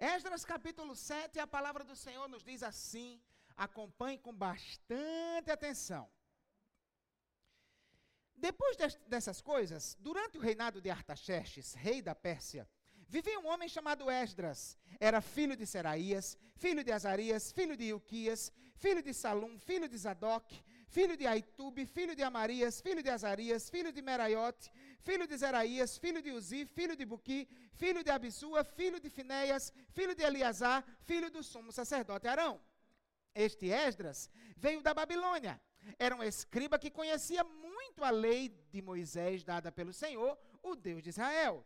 Esdras capítulo 7, a palavra do Senhor nos diz assim: acompanhe com bastante atenção. Depois dessas coisas, durante o reinado de Artaxerxes, rei da Pérsia, vivia um homem chamado Esdras. Era filho de Seraías, filho de Azarias, filho de Ilquias, filho de Salum, filho de Zadok, filho de Aitube, filho de Amarias, filho de Azarias, filho de Meraiote, filho de Zeraías, filho de Uzi, filho de Buqui, filho de Abisua, filho de Finéias, filho de Eleazar, filho do sumo sacerdote Arão. Este Esdras veio da Babilônia. Era um escriba que conhecia muito a lei de Moisés dada pelo Senhor, o Deus de Israel.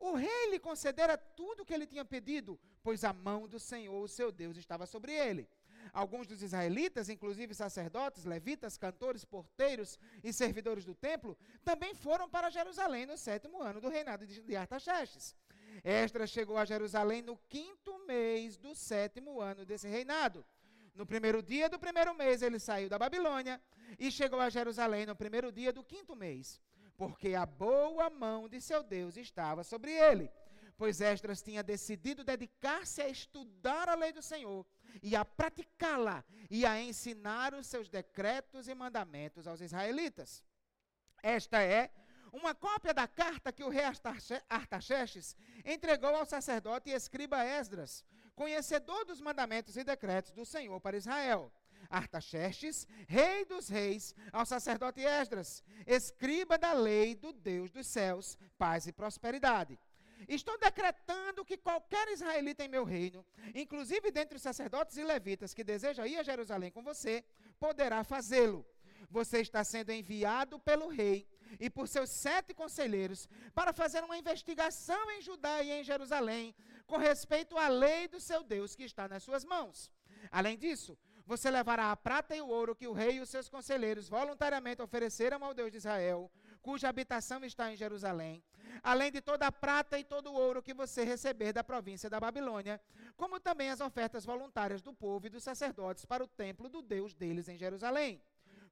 O rei lhe concedera tudo o que ele tinha pedido, pois a mão do Senhor, o seu Deus, estava sobre ele. Alguns dos israelitas, inclusive sacerdotes, levitas, cantores, porteiros e servidores do templo, também foram para Jerusalém no sétimo ano do reinado de Artaxerxes. Esdras chegou a Jerusalém no quinto mês do sétimo ano desse reinado. No primeiro dia do primeiro mês, ele saiu da Babilônia e chegou a Jerusalém no primeiro dia do quinto mês, porque a boa mão de seu Deus estava sobre ele. Pois Esdras tinha decidido dedicar-se a estudar a lei do Senhor e a praticá-la e a ensinar os seus decretos e mandamentos aos israelitas. Esta é uma cópia da carta que o rei Artaxerxes entregou ao sacerdote e escriba Esdras, conhecedor dos mandamentos e decretos do Senhor para Israel. Artaxerxes, rei dos reis, ao sacerdote Esdras, escriba da lei do Deus dos céus, paz e prosperidade. Estou decretando que qualquer israelita em meu reino, inclusive dentre os sacerdotes e levitas que deseja ir a Jerusalém com você, poderá fazê-lo. Você está sendo enviado pelo rei e por seus sete conselheiros para fazer uma investigação em Judá e em Jerusalém com respeito à lei do seu Deus que está nas suas mãos. Além disso, você levará a prata e o ouro que o rei e os seus conselheiros voluntariamente ofereceram ao Deus de Israel, cuja habitação está em Jerusalém, além de toda a prata e todo o ouro que você receber da província da Babilônia, como também as ofertas voluntárias do povo e dos sacerdotes para o templo do Deus deles em Jerusalém.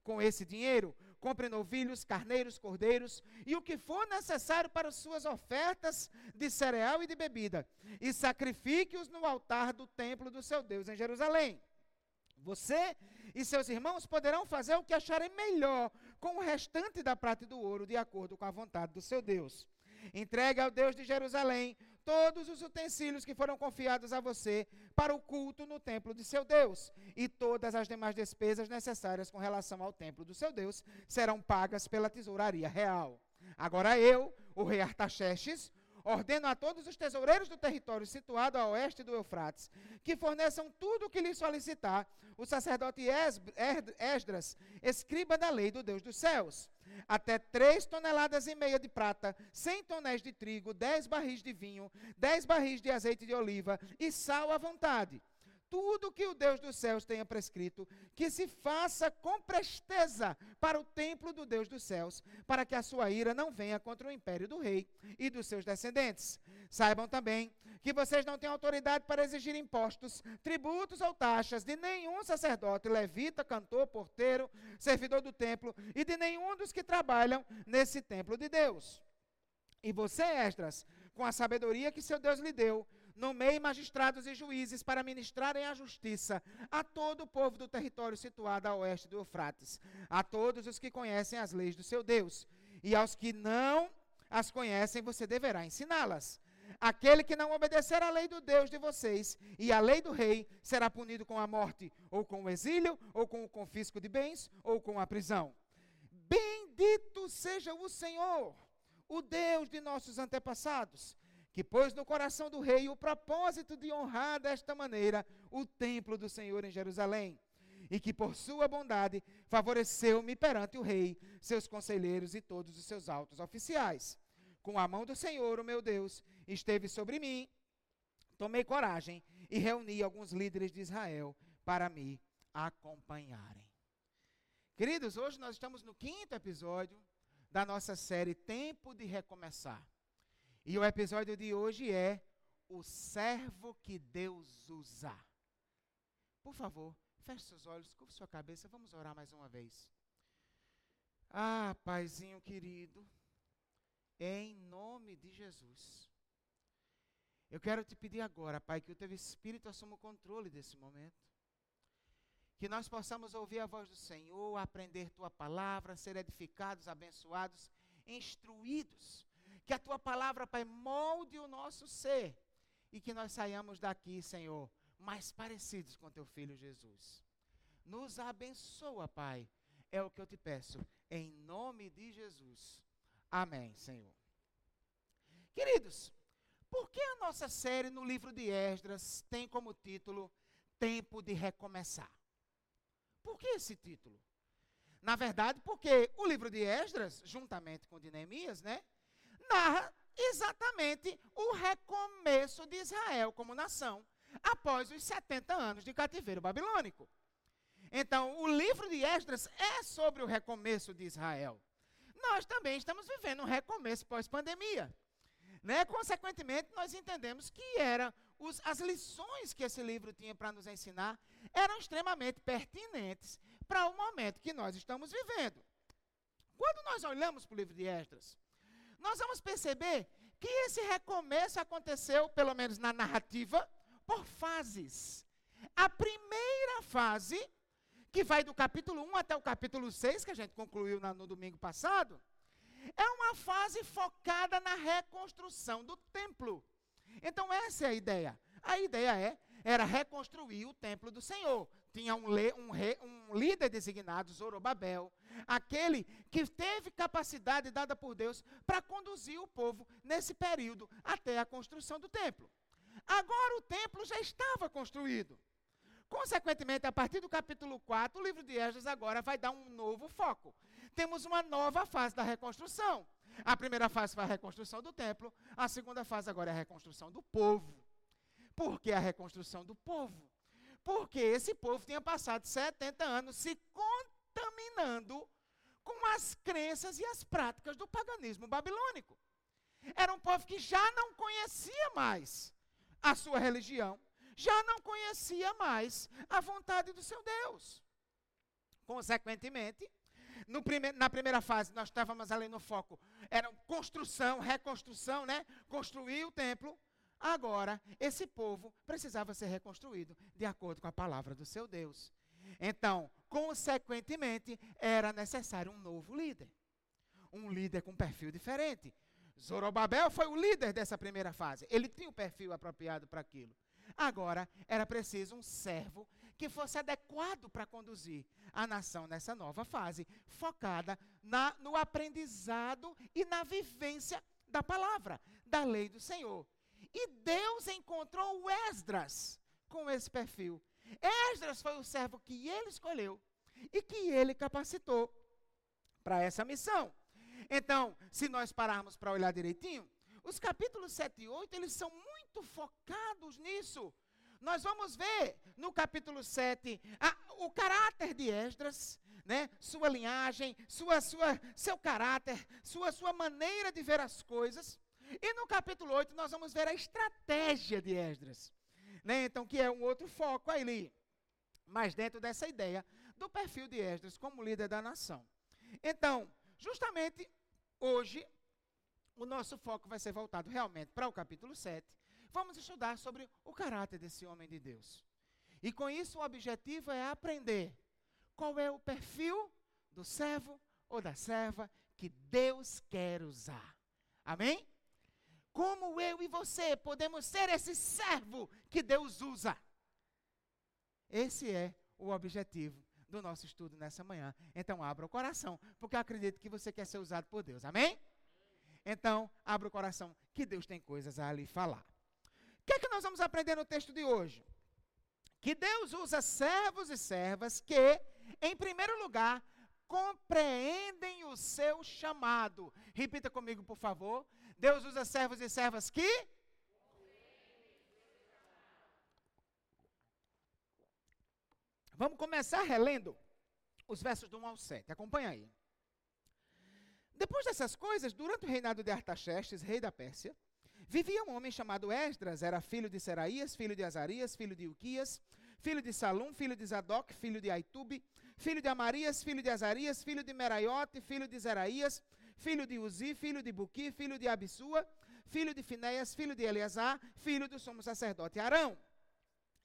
Com esse dinheiro, compre novilhos, carneiros, cordeiros e o que for necessário para suas ofertas de cereal e de bebida, e sacrifique-os no altar do templo do seu Deus em Jerusalém. Você e seus irmãos poderão fazer o que acharem melhor com o restante da prata e do ouro, de acordo com a vontade do seu Deus. Entregue ao Deus de Jerusalém todos os utensílios que foram confiados a você para o culto no templo de seu Deus, e todas as demais despesas necessárias com relação ao templo do seu Deus serão pagas pela tesouraria real. Agora eu, o rei Artaxerxes, ordeno a todos os tesoureiros do território situado a oeste do Eufrates que forneçam tudo o que lhes solicitar o sacerdote Esdras, escriba da lei do Deus dos céus até três toneladas e meia de prata, cem tonéis de trigo, dez barris de vinho, dez barris de azeite de oliva e sal à vontade. Tudo que o Deus dos céus tenha prescrito, que se faça com presteza para o templo do Deus dos céus, para que a sua ira não venha contra o império do rei e dos seus descendentes. Saibam também que vocês não têm autoridade para exigir impostos, tributos ou taxas de nenhum sacerdote, levita, cantor, porteiro, servidor do templo e de nenhum dos que trabalham nesse templo de Deus. E você, Esdras, com a sabedoria que seu Deus lhe deu, nomeie magistrados e juízes para ministrarem a justiça a todo o povo do território situado a oeste do Eufrates, a todos os que conhecem as leis do seu Deus, e aos que não as conhecem, você deverá ensiná-las. Aquele que não obedecer à lei do Deus de vocês e à lei do rei será punido com a morte, ou com o exílio, ou com o confisco de bens, ou com a prisão. Bendito seja o Senhor, o Deus de nossos antepassados, que pôs no coração do rei o propósito de honrar desta maneira o templo do Senhor em Jerusalém, e que por sua bondade favoreceu-me perante o rei, seus conselheiros e todos os seus altos oficiais com a mão do Senhor, o meu Deus, esteve sobre mim. Tomei coragem e reuni alguns líderes de Israel para me acompanharem. Queridos, hoje nós estamos no quinto episódio da nossa série Tempo de Recomeçar. E o episódio de hoje é O Servo que Deus usa. Por favor, feche seus olhos, curva sua cabeça, vamos orar mais uma vez. Ah, Paizinho querido em nome de Jesus. Eu quero te pedir agora, Pai, que o teu Espírito assuma o controle desse momento. Que nós possamos ouvir a voz do Senhor, aprender tua palavra, ser edificados, abençoados, instruídos. Que a tua palavra, Pai, molde o nosso ser. E que nós saiamos daqui, Senhor, mais parecidos com teu filho Jesus. Nos abençoa, Pai. É o que eu te peço. Em nome de Jesus. Amém, Senhor. Queridos, por que a nossa série no livro de Esdras tem como título Tempo de Recomeçar? Por que esse título? Na verdade, porque o livro de Esdras, juntamente com o de Neemias, né, narra exatamente o recomeço de Israel como nação após os 70 anos de cativeiro babilônico. Então, o livro de Esdras é sobre o recomeço de Israel. Nós também estamos vivendo um recomeço pós-pandemia. Né? Consequentemente, nós entendemos que era os, as lições que esse livro tinha para nos ensinar eram extremamente pertinentes para o momento que nós estamos vivendo. Quando nós olhamos para o livro de Esdras, nós vamos perceber que esse recomeço aconteceu, pelo menos na narrativa, por fases. A primeira fase, que vai do capítulo 1 até o capítulo 6, que a gente concluiu no domingo passado, é uma fase focada na reconstrução do templo. Então essa é a ideia. A ideia é era reconstruir o templo do Senhor. Tinha um, le, um, re, um líder designado, Zorobabel, aquele que teve capacidade dada por Deus para conduzir o povo nesse período até a construção do templo. Agora o templo já estava construído. Consequentemente, a partir do capítulo 4, o livro de Esdras agora vai dar um novo foco temos uma nova fase da reconstrução. A primeira fase foi a reconstrução do templo, a segunda fase agora é a reconstrução do povo. Por que a reconstrução do povo? Porque esse povo tinha passado 70 anos se contaminando com as crenças e as práticas do paganismo babilônico. Era um povo que já não conhecia mais a sua religião, já não conhecia mais a vontade do seu Deus. Consequentemente, prime na primeira fase, nós estávamos ali no foco. Era construção, reconstrução, né? Construir o templo. Agora, esse povo precisava ser reconstruído de acordo com a palavra do seu Deus. Então, consequentemente, era necessário um novo líder. Um líder com perfil diferente. Zorobabel foi o líder dessa primeira fase. Ele tinha o perfil apropriado para aquilo. Agora, era preciso um servo que fosse adequado para conduzir a nação nessa nova fase, focada na, no aprendizado e na vivência da palavra, da lei do Senhor. E Deus encontrou Esdras com esse perfil. Esdras foi o servo que ele escolheu e que ele capacitou para essa missão. Então, se nós pararmos para olhar direitinho, os capítulos 7 e 8, eles são muito focados nisso. Nós vamos ver no capítulo 7 a, o caráter de Esdras, né? sua linhagem, sua, sua, seu caráter, sua, sua maneira de ver as coisas. E no capítulo 8 nós vamos ver a estratégia de Esdras. Né? Então, que é um outro foco ali. Mas dentro dessa ideia do perfil de Esdras como líder da nação. Então, justamente hoje, o nosso foco vai ser voltado realmente para o capítulo 7 vamos estudar sobre o caráter desse homem de Deus. E com isso o objetivo é aprender qual é o perfil do servo ou da serva que Deus quer usar. Amém? Como eu e você podemos ser esse servo que Deus usa? Esse é o objetivo do nosso estudo nessa manhã. Então, abra o coração, porque eu acredito que você quer ser usado por Deus. Amém? Então, abra o coração, que Deus tem coisas a lhe falar que é que nós vamos aprender no texto de hoje? Que Deus usa servos e servas que, em primeiro lugar, compreendem o seu chamado. Repita comigo, por favor. Deus usa servos e servas que Vamos começar relendo os versos do 1 ao 7. Acompanha aí. Depois dessas coisas, durante o reinado de Artaxerxes, rei da Pérsia, Vivia um homem chamado Esdras, era filho de Seraías, filho de Azarias, filho de Uquias, filho de Salum, filho de Zadok, filho de Aitube, filho de Amarias, filho de Azarias, filho de Meraiote, filho de Zeraías, filho de Uzi, filho de Buqui, filho de Abissua, filho de Finéias, filho de Eleazar, filho do sumo sacerdote Arão.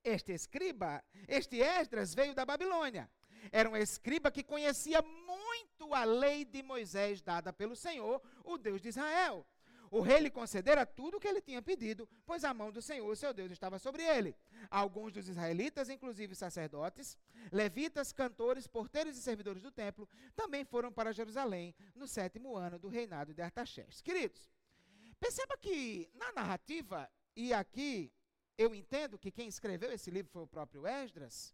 Este escriba, este Esdras veio da Babilônia. Era um escriba que conhecia muito a lei de Moisés dada pelo Senhor, o Deus de Israel. O rei lhe concedera tudo o que ele tinha pedido, pois a mão do Senhor, seu Deus, estava sobre ele. Alguns dos israelitas, inclusive sacerdotes, levitas, cantores, porteiros e servidores do templo, também foram para Jerusalém no sétimo ano do reinado de Artaxerxes. Queridos, perceba que na narrativa, e aqui eu entendo que quem escreveu esse livro foi o próprio Esdras,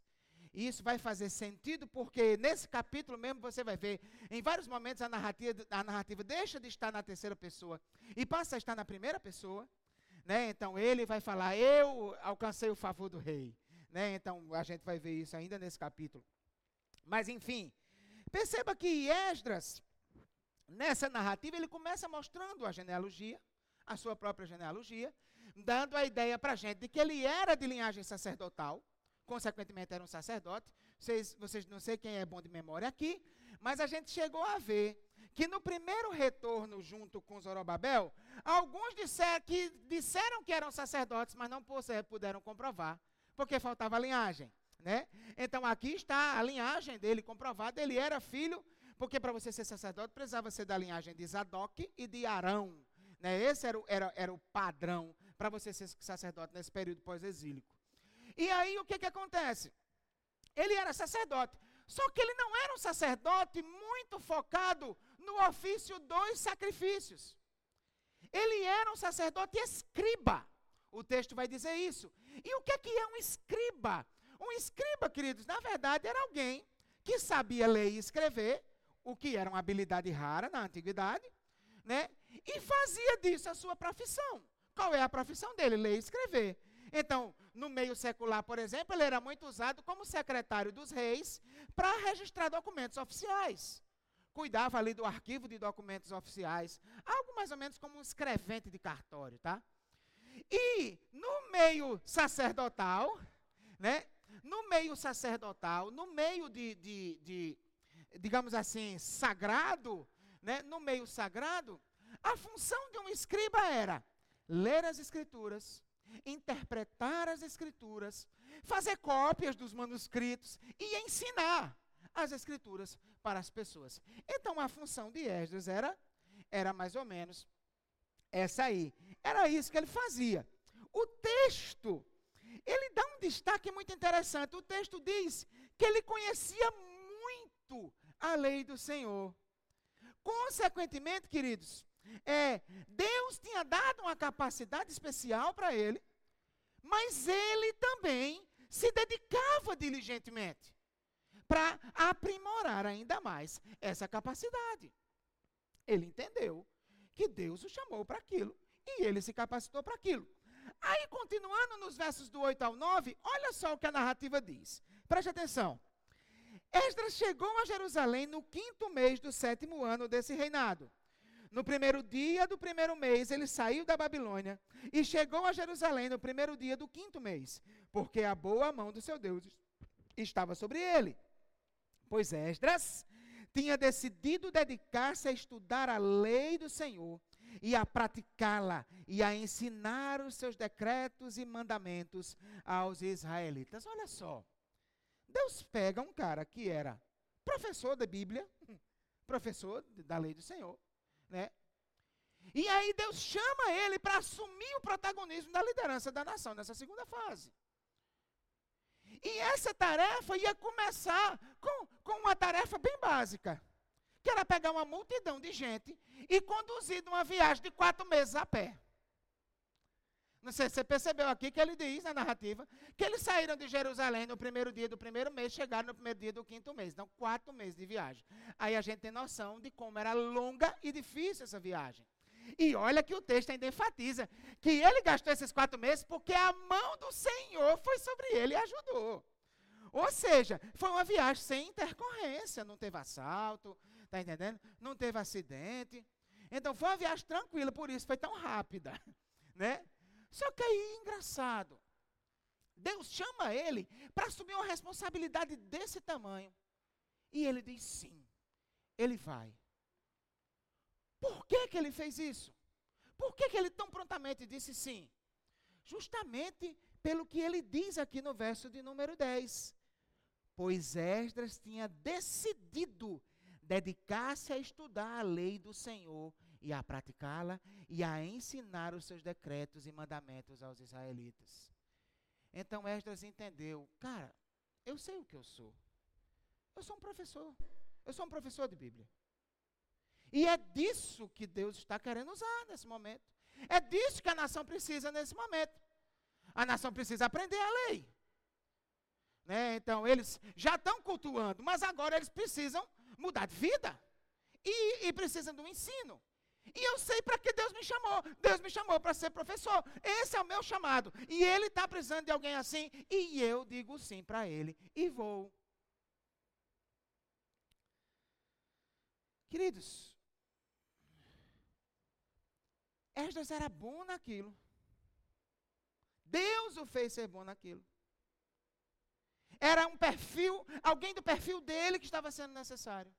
e isso vai fazer sentido porque nesse capítulo mesmo você vai ver, em vários momentos a narrativa, a narrativa deixa de estar na terceira pessoa e passa a estar na primeira pessoa. Né? Então ele vai falar: Eu alcancei o favor do rei. Né? Então a gente vai ver isso ainda nesse capítulo. Mas enfim, perceba que Esdras, nessa narrativa, ele começa mostrando a genealogia, a sua própria genealogia, dando a ideia para a gente de que ele era de linhagem sacerdotal consequentemente era um sacerdote. Vocês, vocês não sei quem é bom de memória aqui, mas a gente chegou a ver que no primeiro retorno junto com Zorobabel, alguns disser, que disseram que eram sacerdotes, mas não puderam comprovar, porque faltava linhagem. Né? Então aqui está a linhagem dele comprovada, ele era filho, porque para você ser sacerdote precisava ser da linhagem de Zadok e de Arão. Né? Esse era o, era, era o padrão para você ser sacerdote nesse período pós-exílico. E aí o que, que acontece? Ele era sacerdote. Só que ele não era um sacerdote muito focado no ofício dos sacrifícios. Ele era um sacerdote escriba. O texto vai dizer isso. E o que é que é um escriba? Um escriba, queridos, na verdade era alguém que sabia ler e escrever, o que era uma habilidade rara na antiguidade, né? E fazia disso a sua profissão. Qual é a profissão dele? Ler e escrever. Então, no meio secular, por exemplo, ele era muito usado como secretário dos reis para registrar documentos oficiais. Cuidava ali do arquivo de documentos oficiais, algo mais ou menos como um escrevente de cartório, tá? E no meio sacerdotal, né? No meio sacerdotal, no meio de, de, de digamos assim, sagrado, né? No meio sagrado, a função de um escriba era ler as escrituras, interpretar as escrituras, fazer cópias dos manuscritos e ensinar as escrituras para as pessoas. Então a função de Esdras era era mais ou menos essa aí. Era isso que ele fazia. O texto ele dá um destaque muito interessante. O texto diz que ele conhecia muito a lei do Senhor. Consequentemente, queridos, é, Deus tinha dado uma capacidade especial para ele, mas ele também se dedicava diligentemente para aprimorar ainda mais essa capacidade. Ele entendeu que Deus o chamou para aquilo e ele se capacitou para aquilo. Aí, continuando nos versos do 8 ao 9, olha só o que a narrativa diz. Preste atenção. Esdras chegou a Jerusalém no quinto mês do sétimo ano desse reinado no primeiro dia do primeiro mês, ele saiu da Babilônia e chegou a Jerusalém no primeiro dia do quinto mês, porque a boa mão do seu Deus estava sobre ele. Pois Esdras tinha decidido dedicar-se a estudar a lei do Senhor e a praticá-la e a ensinar os seus decretos e mandamentos aos israelitas. Olha só. Deus pega um cara que era professor da Bíblia, professor da lei do Senhor, né? E aí Deus chama ele para assumir o protagonismo da liderança da nação nessa segunda fase. E essa tarefa ia começar com, com uma tarefa bem básica, que era pegar uma multidão de gente e conduzir numa viagem de quatro meses a pé. Se você percebeu aqui que ele diz na narrativa que eles saíram de Jerusalém no primeiro dia do primeiro mês, chegaram no primeiro dia do quinto mês. Então, quatro meses de viagem. Aí a gente tem noção de como era longa e difícil essa viagem. E olha que o texto ainda enfatiza que ele gastou esses quatro meses porque a mão do Senhor foi sobre ele e ajudou. Ou seja, foi uma viagem sem intercorrência, não teve assalto, tá entendendo? Não teve acidente. Então foi uma viagem tranquila, por isso foi tão rápida, né? Só que aí, engraçado, Deus chama ele para assumir uma responsabilidade desse tamanho. E ele diz sim, ele vai. Por que, que ele fez isso? Por que, que ele tão prontamente disse sim? Justamente pelo que ele diz aqui no verso de número 10. Pois Esdras tinha decidido dedicar-se a estudar a lei do Senhor e a praticá-la e a ensinar os seus decretos e mandamentos aos israelitas. Então Esdras entendeu, cara, eu sei o que eu sou. Eu sou um professor. Eu sou um professor de Bíblia. E é disso que Deus está querendo usar nesse momento. É disso que a nação precisa nesse momento. A nação precisa aprender a lei. Né? Então, eles já estão cultuando, mas agora eles precisam mudar de vida. E, e precisam do ensino. E eu sei para que Deus me chamou. Deus me chamou para ser professor. Esse é o meu chamado. E Ele está precisando de alguém assim. E eu digo sim para Ele. E vou. Queridos, Esdras era bom naquilo. Deus o fez ser bom naquilo. Era um perfil, alguém do perfil dele que estava sendo necessário.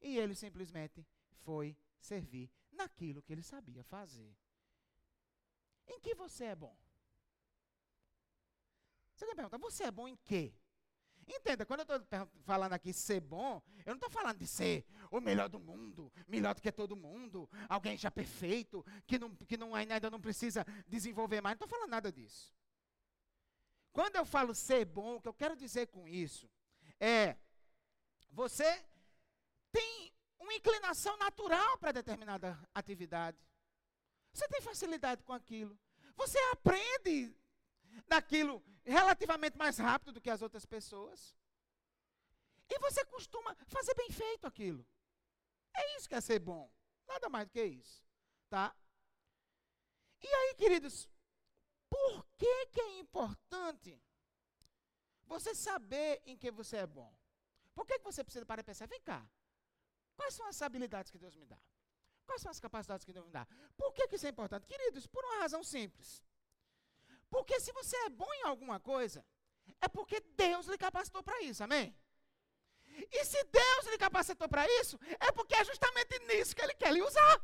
E ele simplesmente foi servir naquilo que ele sabia fazer. Em que você é bom? Você me pergunta, você é bom em quê? Entenda, quando eu estou falando aqui ser bom, eu não estou falando de ser o melhor do mundo, melhor do que todo mundo, alguém já perfeito, que, não, que não, ainda não precisa desenvolver mais. Não estou falando nada disso. Quando eu falo ser bom, o que eu quero dizer com isso é: você tem uma inclinação natural para determinada atividade. Você tem facilidade com aquilo. Você aprende daquilo relativamente mais rápido do que as outras pessoas. E você costuma fazer bem feito aquilo. É isso que é ser bom. Nada mais do que isso. Tá? E aí, queridos, por que, que é importante você saber em que você é bom? Por que, que você precisa parar e pensar? Vem cá. Quais são as habilidades que Deus me dá? Quais são as capacidades que Deus me dá? Por que, que isso é importante? Queridos, por uma razão simples. Porque se você é bom em alguma coisa, é porque Deus lhe capacitou para isso, amém? E se Deus lhe capacitou para isso, é porque é justamente nisso que Ele quer lhe usar.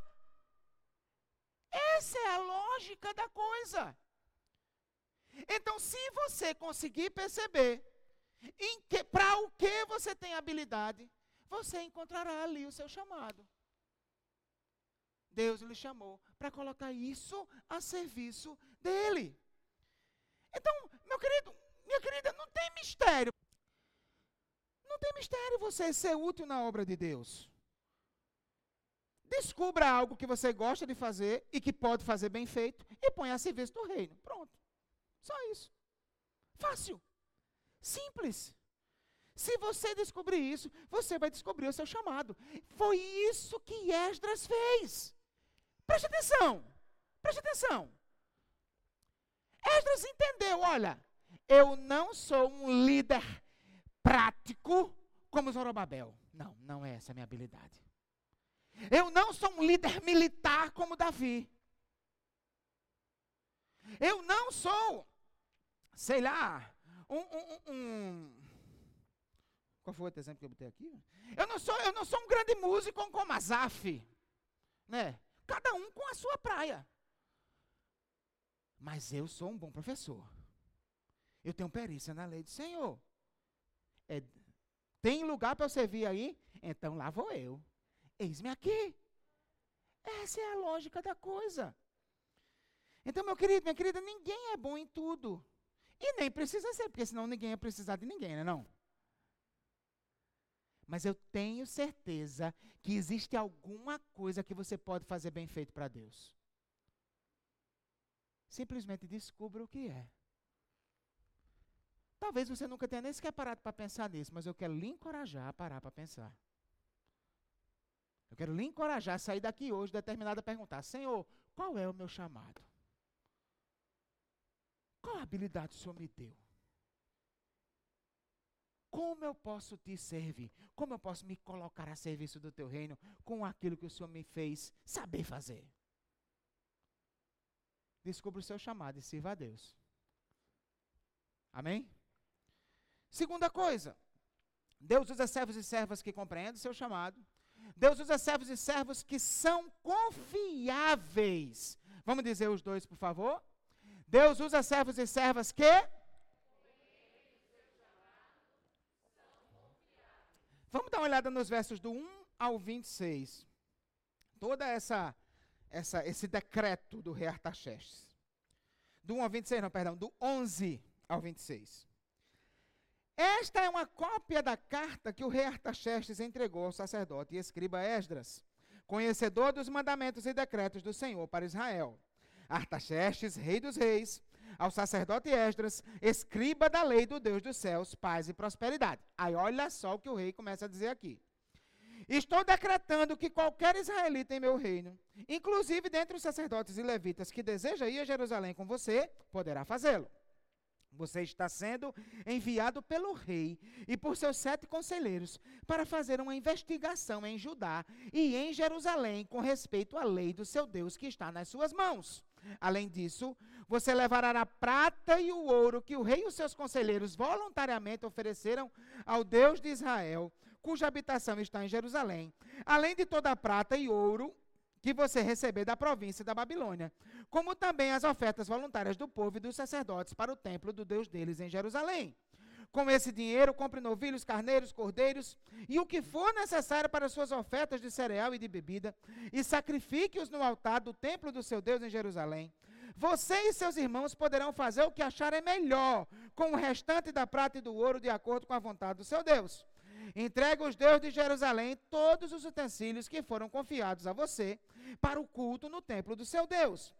Essa é a lógica da coisa. Então, se você conseguir perceber para o que você tem habilidade, você encontrará ali o seu chamado. Deus lhe chamou para colocar isso a serviço dele. Então, meu querido, minha querida, não tem mistério. Não tem mistério você ser útil na obra de Deus. Descubra algo que você gosta de fazer e que pode fazer bem feito e ponha a serviço do reino. Pronto. Só isso. Fácil. Simples. Se você descobrir isso, você vai descobrir o seu chamado. Foi isso que Esdras fez. Preste atenção. Preste atenção. Esdras entendeu: olha, eu não sou um líder prático como Zorobabel. Não, não é essa a minha habilidade. Eu não sou um líder militar como Davi. Eu não sou, sei lá, um, um, um, qual foi o outro exemplo que eu botei aqui? Eu não sou, eu não sou um grande músico como Azaf, né? Cada um com a sua praia. Mas eu sou um bom professor. Eu tenho perícia na lei do Senhor. É, tem lugar para eu servir aí? Então lá vou eu. Eis-me aqui. Essa é a lógica da coisa. Então, meu querido, minha querida, ninguém é bom em tudo. E nem precisa ser, porque senão ninguém ia precisar de ninguém, né não? Mas eu tenho certeza que existe alguma coisa que você pode fazer bem feito para Deus. Simplesmente descubra o que é. Talvez você nunca tenha nem sequer parado para pensar nisso, mas eu quero lhe encorajar a parar para pensar. Eu quero lhe encorajar a sair daqui hoje determinado a perguntar: Senhor, qual é o meu chamado? Qual habilidade o Senhor me deu? Como eu posso te servir? Como eu posso me colocar a serviço do teu reino com aquilo que o Senhor me fez saber fazer? descubra o seu chamado e sirva a Deus. Amém? Segunda coisa, Deus usa servos e servas que compreendem o seu chamado, Deus usa servos e servos que são confiáveis. Vamos dizer os dois, por favor? Deus usa servos e servas que Vamos dar uma olhada nos versos do 1 ao 26. Toda essa, essa esse decreto do rei Artaxerxes. Do 1 ao 26, não, perdão, do 11 ao 26. Esta é uma cópia da carta que o rei Artaxerxes entregou ao sacerdote e escriba Esdras, conhecedor dos mandamentos e decretos do Senhor para Israel. Artaxerxes, rei dos reis, ao sacerdote Esdras, escriba da lei do Deus dos céus, paz e prosperidade. Aí olha só o que o rei começa a dizer aqui. Estou decretando que qualquer israelita em meu reino, inclusive dentre os sacerdotes e levitas que deseja ir a Jerusalém com você, poderá fazê-lo. Você está sendo enviado pelo rei e por seus sete conselheiros para fazer uma investigação em Judá e em Jerusalém com respeito à lei do seu Deus que está nas suas mãos. Além disso, você levará a prata e o ouro que o rei e os seus conselheiros voluntariamente ofereceram ao Deus de Israel, cuja habitação está em Jerusalém, além de toda a prata e ouro que você receber da província da Babilônia, como também as ofertas voluntárias do povo e dos sacerdotes para o templo do Deus deles em Jerusalém. Com esse dinheiro, compre novilhos, carneiros, cordeiros e o que for necessário para suas ofertas de cereal e de bebida, e sacrifique-os no altar do templo do seu Deus em Jerusalém. Você e seus irmãos poderão fazer o que acharem melhor com o restante da prata e do ouro, de acordo com a vontade do seu Deus. Entregue os deuses de Jerusalém todos os utensílios que foram confiados a você para o culto no templo do seu Deus.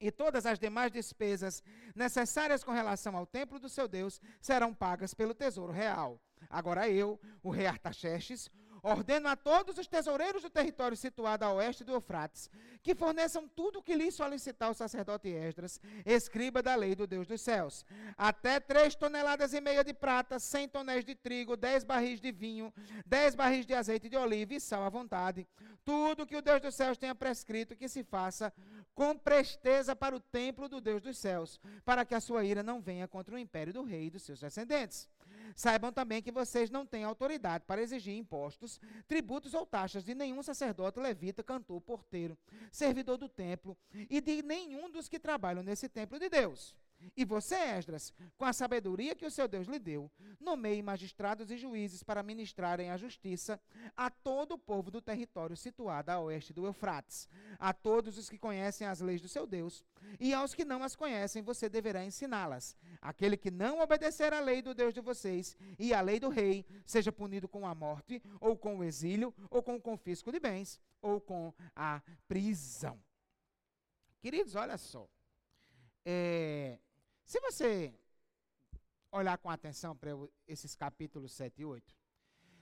E todas as demais despesas necessárias com relação ao templo do seu Deus serão pagas pelo tesouro real. Agora eu, o rei Artaxerxes, ordeno a todos os tesoureiros do território situado a oeste do Eufrates que forneçam tudo o que lhe solicitar o sacerdote Esdras, escriba da lei do Deus dos céus. Até três toneladas e meia de prata, cem tonéis de trigo, dez barris de vinho, dez barris de azeite de oliva e sal à vontade. Tudo que o Deus dos céus tenha prescrito que se faça com presteza para o templo do Deus dos céus, para que a sua ira não venha contra o império do rei e dos seus descendentes. Saibam também que vocês não têm autoridade para exigir impostos, tributos ou taxas de nenhum sacerdote, levita, cantor, porteiro, servidor do templo e de nenhum dos que trabalham nesse templo de Deus. E você, Esdras, com a sabedoria que o seu Deus lhe deu, nomeie magistrados e juízes para ministrarem a justiça a todo o povo do território situado a oeste do Eufrates, a todos os que conhecem as leis do seu Deus, e aos que não as conhecem, você deverá ensiná-las. Aquele que não obedecer à lei do Deus de vocês e à lei do rei, seja punido com a morte, ou com o exílio, ou com o confisco de bens, ou com a prisão. Queridos, olha só. É, se você olhar com atenção para esses capítulos 7 e 8,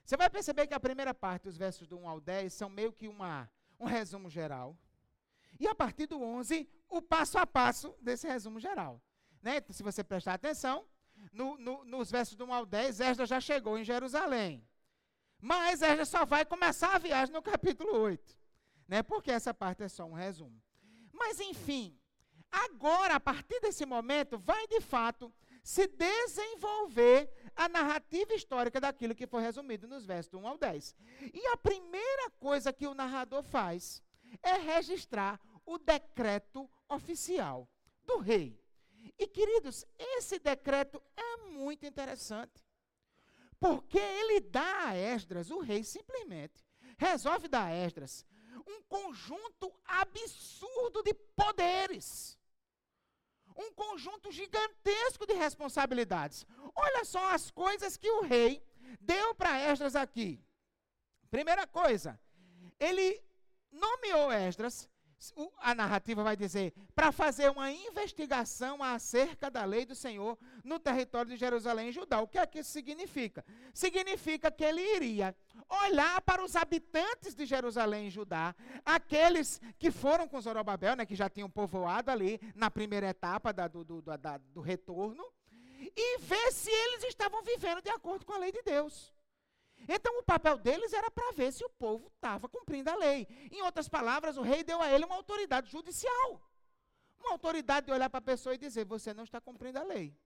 você vai perceber que a primeira parte, os versos do 1 ao 10, são meio que uma, um resumo geral. E a partir do 11, o passo a passo desse resumo geral. Né? Então, se você prestar atenção, no, no, nos versos do 1 ao 10, Esdras já chegou em Jerusalém. Mas Esdras só vai começar a viagem no capítulo 8. Né? Porque essa parte é só um resumo. Mas, enfim, Agora, a partir desse momento, vai de fato se desenvolver a narrativa histórica daquilo que foi resumido nos versos do 1 ao 10. E a primeira coisa que o narrador faz é registrar o decreto oficial do rei. E, queridos, esse decreto é muito interessante. Porque ele dá a Esdras, o rei simplesmente resolve dar a Esdras um conjunto absurdo de poderes um conjunto gigantesco de responsabilidades. Olha só as coisas que o rei deu para Esdras aqui. Primeira coisa, ele nomeou Esdras a narrativa vai dizer, para fazer uma investigação acerca da lei do Senhor no território de Jerusalém e Judá. O que é que isso significa? Significa que ele iria olhar para os habitantes de Jerusalém e Judá, aqueles que foram com Zorobabel, né, que já tinham povoado ali na primeira etapa da, do, do, da, do retorno, e ver se eles estavam vivendo de acordo com a lei de Deus. Então o papel deles era para ver se o povo estava cumprindo a lei. Em outras palavras, o rei deu a ele uma autoridade judicial. Uma autoridade de olhar para a pessoa e dizer: você não está cumprindo a lei.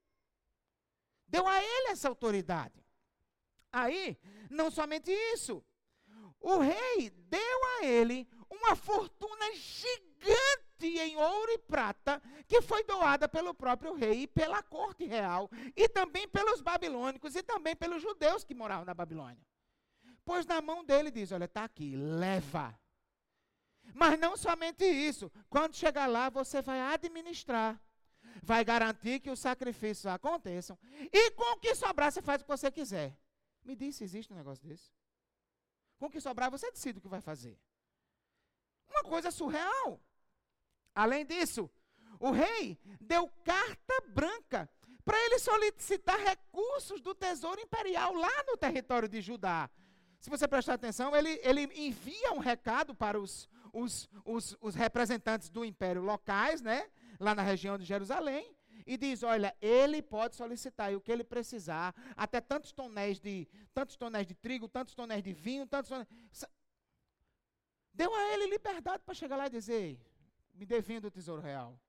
Deu a ele essa autoridade. Aí, não somente isso. o rei deu a ele uma fortuna gigante em ouro e prata, que foi doada pelo próprio rei e pela corte real, e também pelos babilônicos e também pelos judeus que moravam na Babilônia. Pois na mão dele diz: Olha, está aqui, leva. Mas não somente isso, quando chegar lá, você vai administrar, vai garantir que os sacrifícios aconteçam, e com o que sobrar, você faz o que você quiser. Me diz se existe um negócio desse. Com o que sobrar, você decide o que vai fazer. Uma coisa surreal. Além disso, o rei deu carta branca para ele solicitar recursos do tesouro imperial lá no território de Judá. Se você prestar atenção, ele, ele envia um recado para os, os, os, os representantes do império locais, né, lá na região de Jerusalém, e diz: olha, ele pode solicitar o que ele precisar, até tantos tonéis de tantos tonéis de trigo, tantos tonéis de vinho, tantos tonéis. Deu a ele liberdade para chegar lá e dizer: me dê vinho do tesouro real,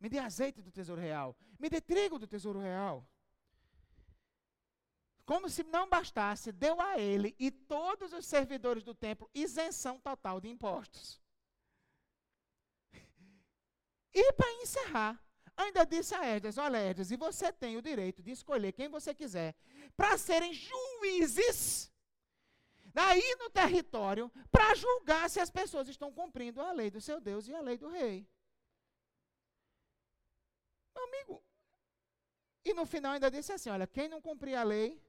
me dê azeite do tesouro real, me dê trigo do tesouro real. Como se não bastasse, deu a ele e todos os servidores do templo isenção total de impostos. E para encerrar, Ainda disse a Esdras: Olha, Esdras, e você tem o direito de escolher quem você quiser para serem juízes aí no território para julgar se as pessoas estão cumprindo a lei do seu Deus e a lei do rei. Meu amigo, e no final ainda disse assim: olha, quem não cumprir a lei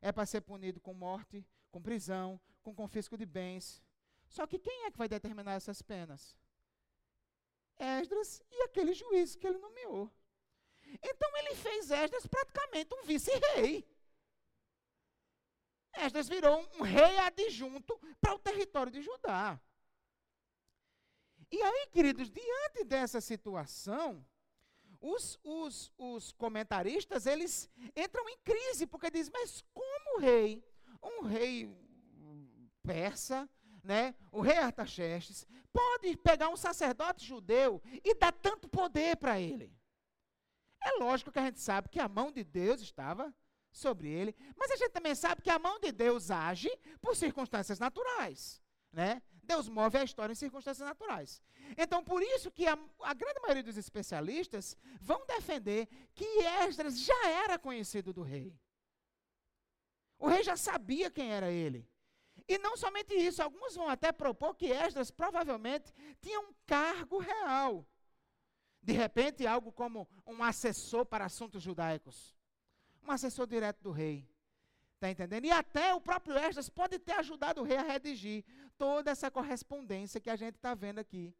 é para ser punido com morte, com prisão, com confisco de bens. Só que quem é que vai determinar essas penas? Esdras e aquele juiz que ele nomeou. Então ele fez Esdras praticamente um vice-rei. Esdras virou um rei adjunto para o território de Judá. E aí, queridos, diante dessa situação, os, os, os comentaristas, eles entram em crise, porque dizem, mas como rei, um rei persa, né, o rei Artaxerxes, pode pegar um sacerdote judeu e dar tanto poder para ele. É lógico que a gente sabe que a mão de Deus estava sobre ele, mas a gente também sabe que a mão de Deus age por circunstâncias naturais, né? Deus move a história em circunstâncias naturais. Então, por isso que a, a grande maioria dos especialistas vão defender que Esdras já era conhecido do rei. O rei já sabia quem era ele. E não somente isso, alguns vão até propor que Esdras provavelmente tinha um cargo real. De repente, algo como um assessor para assuntos judaicos. Um assessor direto do rei. Está entendendo? E até o próprio Esdras pode ter ajudado o rei a redigir toda essa correspondência que a gente está vendo aqui.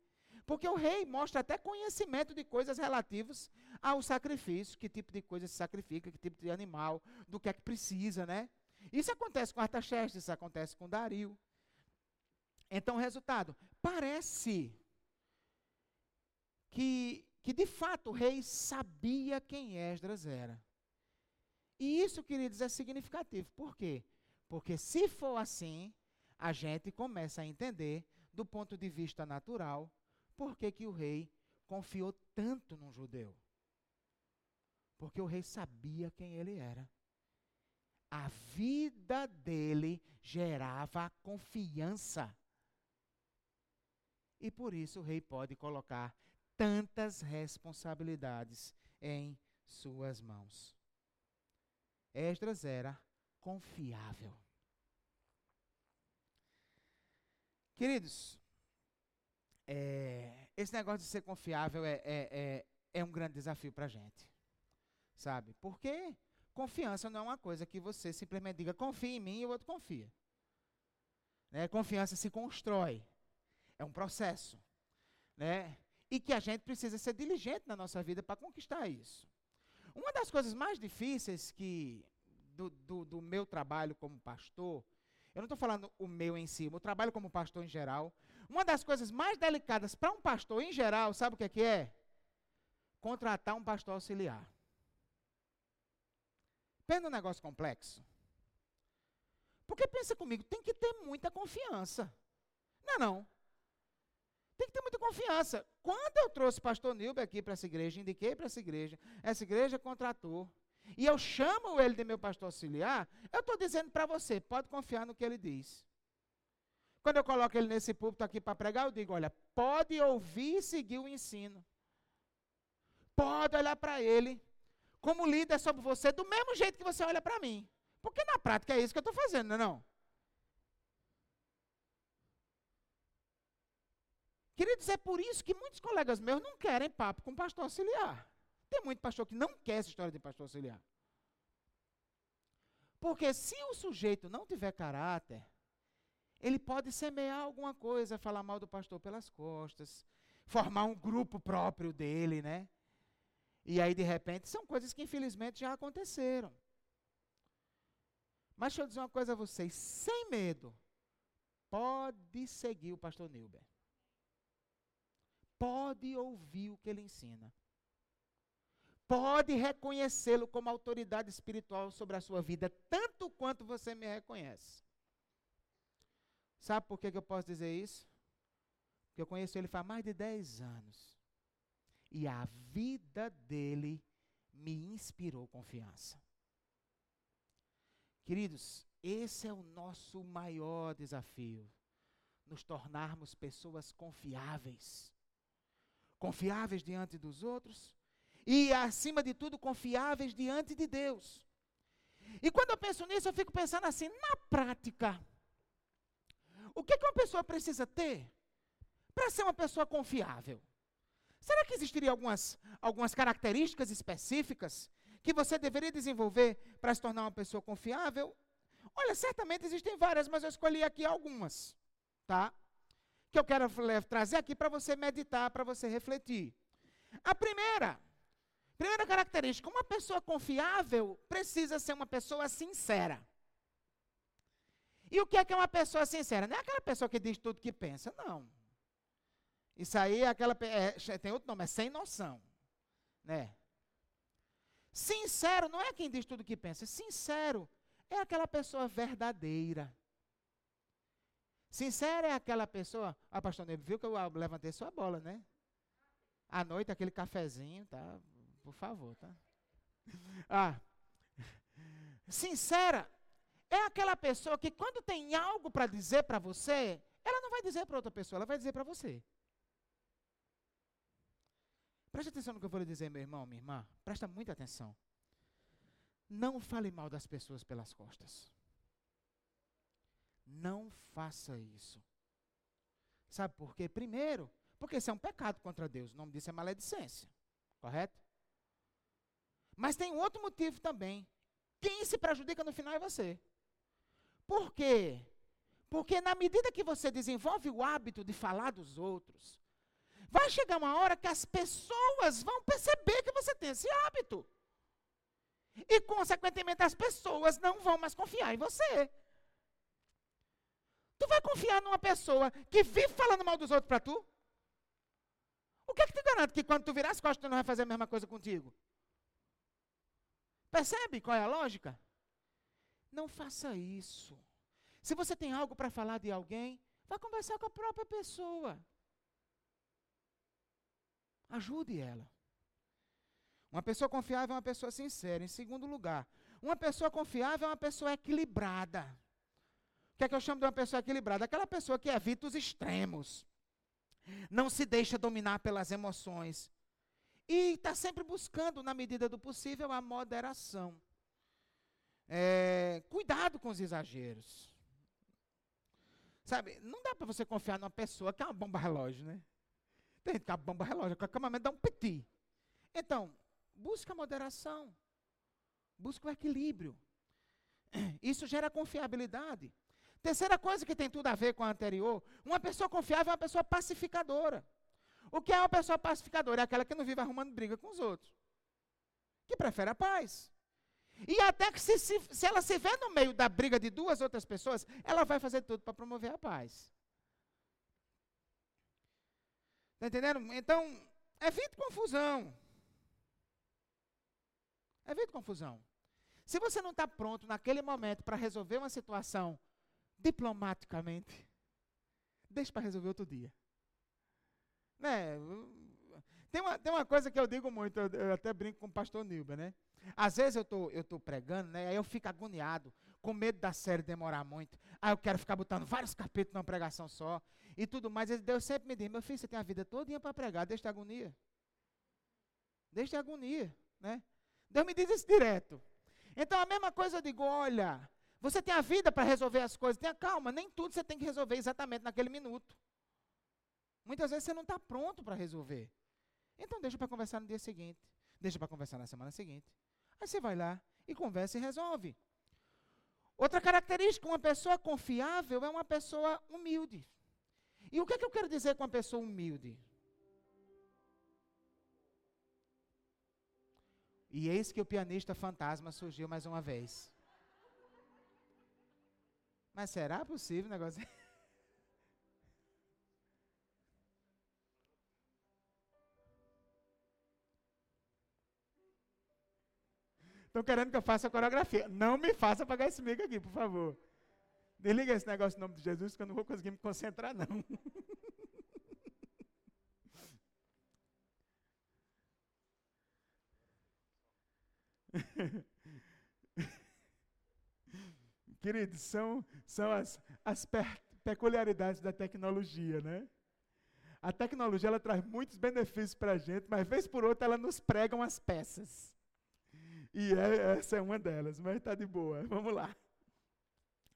Porque o rei mostra até conhecimento de coisas relativas ao sacrifício, que tipo de coisa se sacrifica, que tipo de animal, do que é que precisa, né? Isso acontece com Artaxerxes, isso acontece com Dario. Então, resultado, parece que, que de fato o rei sabia quem Esdras era. E isso, queridos, é significativo. Por quê? Porque se for assim, a gente começa a entender, do ponto de vista natural, por que, que o rei confiou tanto num judeu. Porque o rei sabia quem ele era a vida dele gerava confiança. E por isso o rei pode colocar tantas responsabilidades em suas mãos. Esdras era confiável. Queridos, é, esse negócio de ser confiável é, é, é, é um grande desafio para a gente. Sabe? Porque Confiança não é uma coisa que você simplesmente diga, confia em mim e o outro confia. Né? Confiança se constrói. É um processo. Né? E que a gente precisa ser diligente na nossa vida para conquistar isso. Uma das coisas mais difíceis que do, do, do meu trabalho como pastor, eu não estou falando o meu em si, o trabalho como pastor em geral, uma das coisas mais delicadas para um pastor em geral, sabe o que é, que é? Contratar um pastor auxiliar. Pensa um negócio complexo. Porque pensa comigo, tem que ter muita confiança. Não é não? Tem que ter muita confiança. Quando eu trouxe o pastor Nilber aqui para essa igreja, indiquei para essa igreja, essa igreja contratou, e eu chamo ele de meu pastor auxiliar, eu estou dizendo para você, pode confiar no que ele diz. Quando eu coloco ele nesse púlpito aqui para pregar, eu digo: olha, pode ouvir e seguir o ensino. Pode olhar para ele como líder sobre você, do mesmo jeito que você olha para mim. Porque na prática é isso que eu estou fazendo, não é? Não? Queridos, é por isso que muitos colegas meus não querem papo com pastor auxiliar. Tem muito pastor que não quer essa história de pastor auxiliar. Porque se o sujeito não tiver caráter, ele pode semear alguma coisa, falar mal do pastor pelas costas, formar um grupo próprio dele, né? E aí, de repente, são coisas que infelizmente já aconteceram. Mas deixa eu dizer uma coisa a vocês, sem medo, pode seguir o pastor Nilber. Pode ouvir o que ele ensina. Pode reconhecê-lo como autoridade espiritual sobre a sua vida, tanto quanto você me reconhece. Sabe por que, eu posso dizer isso? Porque eu conheço ele faz mais de 10 anos. E a vida dele me inspirou confiança. Queridos, esse é o nosso maior desafio. Nos tornarmos pessoas confiáveis. Confiáveis diante dos outros e, acima de tudo, confiáveis diante de Deus. E quando eu penso nisso, eu fico pensando assim, na prática. O que, que uma pessoa precisa ter para ser uma pessoa confiável? Será que existiriam algumas, algumas características específicas que você deveria desenvolver para se tornar uma pessoa confiável? Olha, certamente existem várias, mas eu escolhi aqui algumas, tá? Que eu quero trazer aqui para você meditar, para você refletir. A primeira, primeira característica, uma pessoa confiável precisa ser uma pessoa sincera. E o que é que é uma pessoa sincera? Não é aquela pessoa que diz tudo que pensa, não. Isso aí é aquela. É, tem outro nome, é sem noção. Né? Sincero não é quem diz tudo que pensa. Sincero é aquela pessoa verdadeira. Sincero é aquela pessoa. Ah, pastor Nebe, viu que eu levantei sua bola, né? À noite, aquele cafezinho, tá? Por favor, tá? Ah. Sincera é aquela pessoa que quando tem algo para dizer para você, ela não vai dizer para outra pessoa, ela vai dizer para você. Preste atenção no que eu vou lhe dizer, meu irmão, minha irmã. Presta muita atenção. Não fale mal das pessoas pelas costas. Não faça isso. Sabe por quê? Primeiro, porque isso é um pecado contra Deus. O nome disso é maledicência. Correto? Mas tem outro motivo também. Quem se prejudica no final é você. Por quê? Porque na medida que você desenvolve o hábito de falar dos outros, vai chegar uma hora que as pessoas vão perceber que você tem esse hábito. E, consequentemente, as pessoas não vão mais confiar em você. Tu vai confiar numa pessoa que vive falando mal dos outros para tu? O que é que te garante que quando tu virar as costas, tu não vai fazer a mesma coisa contigo? Percebe qual é a lógica? Não faça isso. Se você tem algo para falar de alguém, vá conversar com a própria pessoa. Ajude ela. Uma pessoa confiável é uma pessoa sincera. Em segundo lugar, uma pessoa confiável é uma pessoa equilibrada. O que é que eu chamo de uma pessoa equilibrada? Aquela pessoa que evita os extremos. Não se deixa dominar pelas emoções. E está sempre buscando, na medida do possível, a moderação. É, cuidado com os exageros. Sabe, não dá para você confiar numa pessoa que é uma bomba relógio, né? Tem gente que é uma bomba relógio, que acabamento dá um petit. Então, busca a moderação. Busca o equilíbrio. Isso gera confiabilidade. Terceira coisa que tem tudo a ver com a anterior, uma pessoa confiável é uma pessoa pacificadora. O que é uma pessoa pacificadora? É aquela que não vive arrumando briga com os outros. Que prefere a paz. E até que se, se, se ela se vê no meio da briga de duas outras pessoas, ela vai fazer tudo para promover a paz. Está entendendo? Então, evite confusão. Evite confusão. Se você não está pronto naquele momento para resolver uma situação diplomaticamente, deixe para resolver outro dia. Né? Tem, uma, tem uma coisa que eu digo muito, eu, eu até brinco com o pastor Nilber, né? Às vezes eu tô, estou tô pregando, né? Aí eu fico agoniado com medo da série demorar muito. Ah, eu quero ficar botando vários capítulos numa pregação só e tudo mais. E Deus sempre me diz: meu filho, você tem a vida toda para pregar, deixa a agonia. Deixa a agonia, né? Deus me diz isso direto. Então a mesma coisa eu digo: olha, você tem a vida para resolver as coisas, tenha calma, nem tudo você tem que resolver exatamente naquele minuto. Muitas vezes você não está pronto para resolver. Então deixa para conversar no dia seguinte, deixa para conversar na semana seguinte. Aí você vai lá e conversa e resolve. Outra característica, uma pessoa confiável é uma pessoa humilde. E o que, é que eu quero dizer com uma pessoa humilde? E eis que o pianista fantasma surgiu mais uma vez. Mas será possível o negócio? Estão querendo que eu faça a coreografia. Não me faça pagar esse mico aqui, por favor. Desliga esse negócio em nome de Jesus, que eu não vou conseguir me concentrar, não. Queridos, são, são as, as peculiaridades da tecnologia, né? A tecnologia ela traz muitos benefícios para a gente, mas vez por outra ela nos prega umas peças. E é, essa é uma delas, mas está de boa. Vamos lá.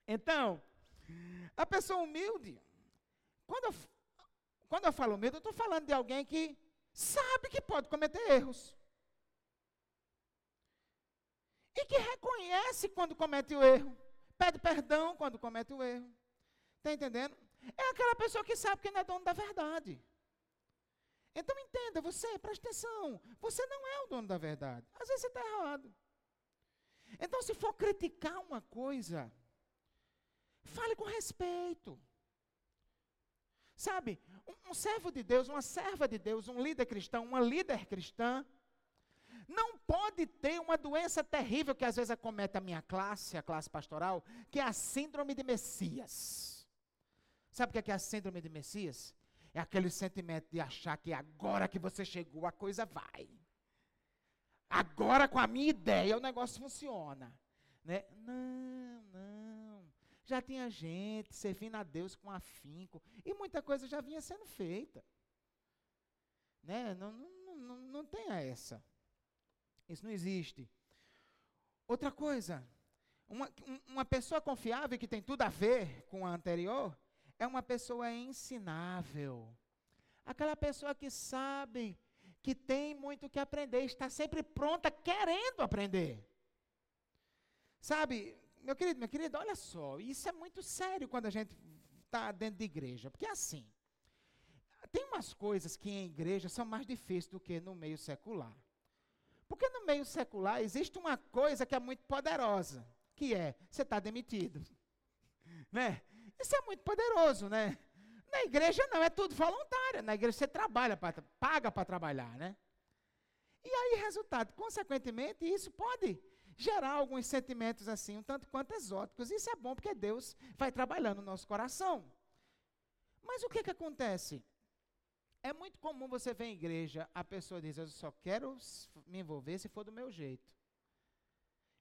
Então, a pessoa humilde, quando eu, quando eu falo humilde, eu estou falando de alguém que sabe que pode cometer erros. E que reconhece quando comete o erro. Pede perdão quando comete o erro. Está entendendo? É aquela pessoa que sabe que não é dono da verdade. Então entenda, você, preste atenção, você não é o dono da verdade. Às vezes você está errado. Então, se for criticar uma coisa, fale com respeito. Sabe, um, um servo de Deus, uma serva de Deus, um líder cristão, uma líder cristã, não ter uma doença terrível que às vezes acomete a minha classe, a classe pastoral, que é a síndrome de Messias. Sabe o que é, a síndrome de Messias? É aquele sentimento de achar que agora que você chegou, a coisa vai. Agora, com a minha ideia, o negócio funciona. Né? Não, não. Já tinha gente servindo a Deus com afinco. E muita coisa já vinha sendo feita. Né? Não, não, não, não tenha essa. Isso não existe. Outra coisa, uma, uma pessoa confiável que tem tudo a ver com a anterior é uma pessoa ensinável. Aquela pessoa que sabe que tem muito que aprender, está sempre pronta, querendo aprender. Sabe, meu querido, minha querida, olha só, isso é muito sério quando a gente está dentro de igreja, porque é assim, tem umas coisas que em igreja são mais difíceis do que no meio secular. Porque no meio secular existe uma coisa que é muito poderosa, que é você está demitido. Né? Isso é muito poderoso, né? Na igreja não, é tudo voluntário. Na igreja você trabalha, pra, paga para trabalhar, né? E aí, resultado, consequentemente, isso pode gerar alguns sentimentos assim, um tanto quanto exóticos. Isso é bom porque Deus vai trabalhando no nosso coração. Mas o que, que acontece? É muito comum você ver em igreja, a pessoa diz, eu só quero me envolver se for do meu jeito.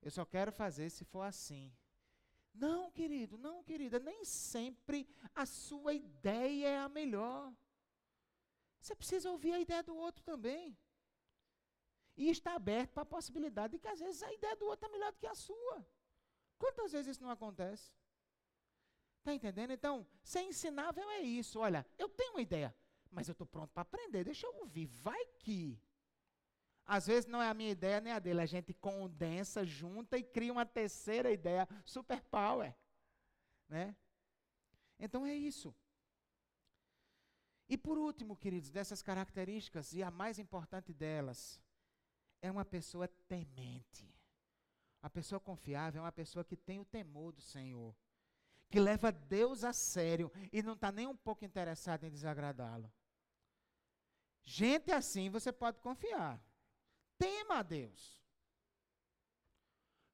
Eu só quero fazer se for assim. Não, querido, não, querida, nem sempre a sua ideia é a melhor. Você precisa ouvir a ideia do outro também. E estar aberto para a possibilidade de que às vezes a ideia do outro é melhor do que a sua. Quantas vezes isso não acontece? Está entendendo? Então, ser ensinável é isso. Olha, eu tenho uma ideia, mas eu estou pronto para aprender. Deixa eu ouvir. Vai que. Às vezes não é a minha ideia nem a dele, a gente condensa, junta e cria uma terceira ideia, super power, né? Então é isso. E por último, queridos, dessas características, e a mais importante delas, é uma pessoa temente. A pessoa confiável é uma pessoa que tem o temor do Senhor, que leva Deus a sério e não está nem um pouco interessado em desagradá-lo. Gente assim você pode confiar. Tema a Deus.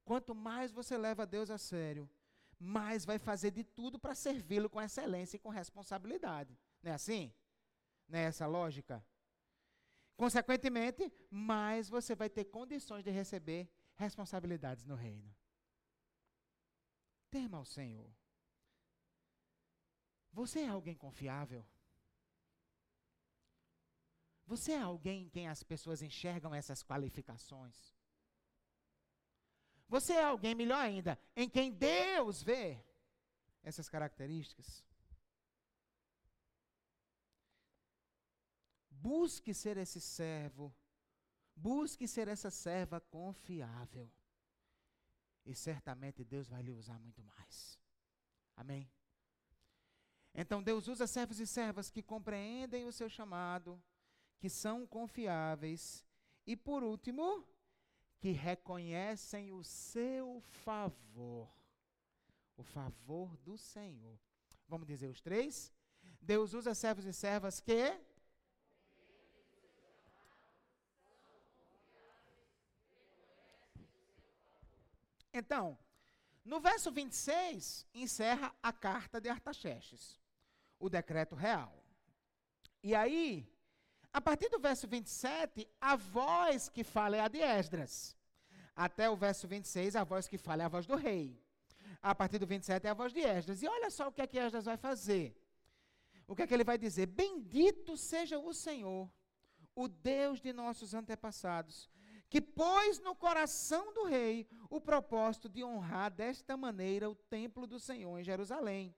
Quanto mais você leva Deus a sério, mais vai fazer de tudo para servi-lo com excelência e com responsabilidade. Não é assim? Não é essa lógica? Consequentemente, mais você vai ter condições de receber responsabilidades no reino. tema ao Senhor. Você é alguém confiável? Você é alguém em quem as pessoas enxergam essas qualificações? Você é alguém, melhor ainda, em quem Deus vê essas características? Busque ser esse servo, busque ser essa serva confiável. E certamente Deus vai lhe usar muito mais. Amém? Então Deus usa servos e servas que compreendem o seu chamado, que são confiáveis e, por último, que reconhecem o seu favor. O favor do Senhor. Vamos dizer os três? Deus usa servos e servas que Então, no verso 26, encerra a carta de Artaxerxes, o decreto real. E aí, a partir do verso 27, a voz que fala é a de Esdras. Até o verso 26, a voz que fala é a voz do rei. A partir do 27 é a voz de Esdras. E olha só o que é que Esdras vai fazer. O que é que ele vai dizer? Bendito seja o Senhor, o Deus de nossos antepassados, que pôs no coração do rei o propósito de honrar desta maneira o templo do Senhor em Jerusalém,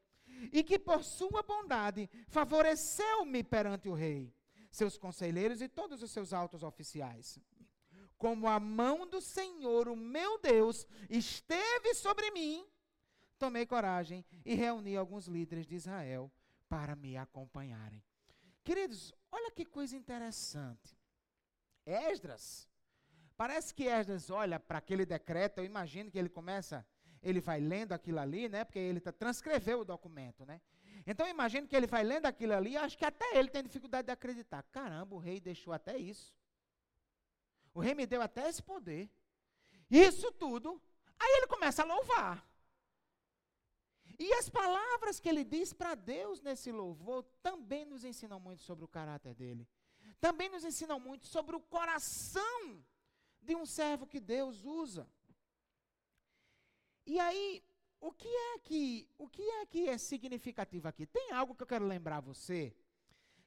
e que por sua bondade favoreceu-me perante o rei, seus conselheiros e todos os seus altos oficiais. Como a mão do Senhor, o meu Deus, esteve sobre mim, tomei coragem e reuni alguns líderes de Israel para me acompanharem. Queridos, olha que coisa interessante. Esdras, Parece que Esdras olha para aquele decreto, eu imagino que ele começa, ele vai lendo aquilo ali, né? Porque ele tá, transcreveu o documento, né? Então eu imagino que ele vai lendo aquilo ali, acho que até ele tem dificuldade de acreditar. Caramba, o rei deixou até isso. O rei me deu até esse poder. Isso tudo. Aí ele começa a louvar. E as palavras que ele diz para Deus nesse louvor também nos ensinam muito sobre o caráter dele. Também nos ensinam muito sobre o coração de um servo que Deus usa. E aí, o que é que, o que é que é significativo aqui? Tem algo que eu quero lembrar você,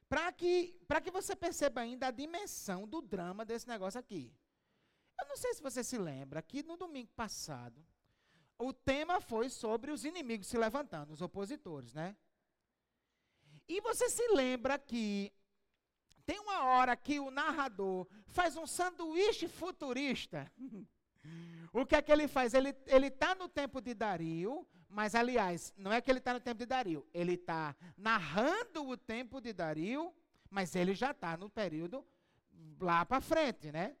para que, que você perceba ainda a dimensão do drama desse negócio aqui. Eu não sei se você se lembra que no domingo passado, o tema foi sobre os inimigos se levantando, os opositores, né? E você se lembra que tem uma hora que o narrador faz um sanduíche futurista. o que é que ele faz? Ele está no tempo de Dario, mas aliás, não é que ele está no tempo de Dario, ele está narrando o tempo de Dario, mas ele já está no período lá para frente, né?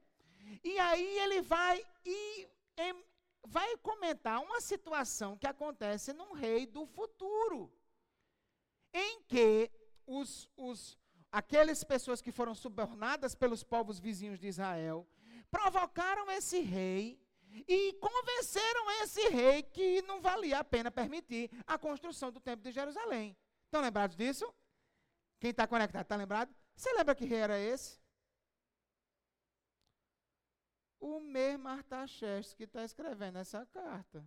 E aí ele vai e em, vai comentar uma situação que acontece num rei do futuro, em que os, os aquelas pessoas que foram subornadas pelos povos vizinhos de Israel, provocaram esse rei e convenceram esse rei que não valia a pena permitir a construção do templo de Jerusalém. Estão lembrados disso? Quem está conectado, está lembrado? Você lembra que rei era esse? O mesmo Artaxerxes que está escrevendo essa carta.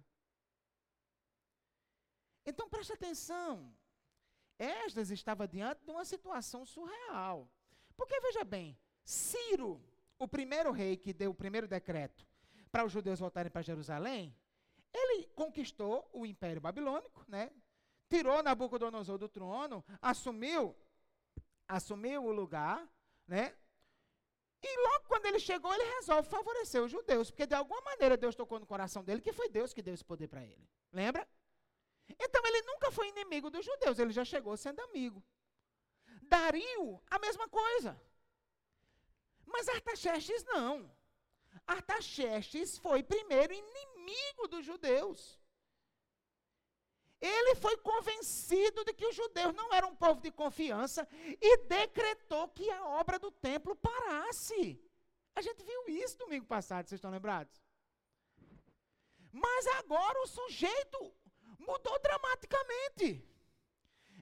Então preste atenção. Esdras estava diante de uma situação surreal. Porque veja bem, Ciro, o primeiro rei que deu o primeiro decreto para os judeus voltarem para Jerusalém, ele conquistou o Império Babilônico, né? Tirou Nabucodonosor do trono, assumiu assumiu o lugar, né? E logo quando ele chegou, ele resolve favorecer os judeus, porque de alguma maneira Deus tocou no coração dele que foi Deus que deu esse poder para ele. Lembra? Então ele nunca foi inimigo dos judeus, ele já chegou sendo amigo. Dario, a mesma coisa. Mas Artaxerxes não. Artaxerxes foi primeiro inimigo dos judeus. Ele foi convencido de que os judeus não eram um povo de confiança e decretou que a obra do templo parasse. A gente viu isso domingo passado, vocês estão lembrados? Mas agora o sujeito, mudou dramaticamente.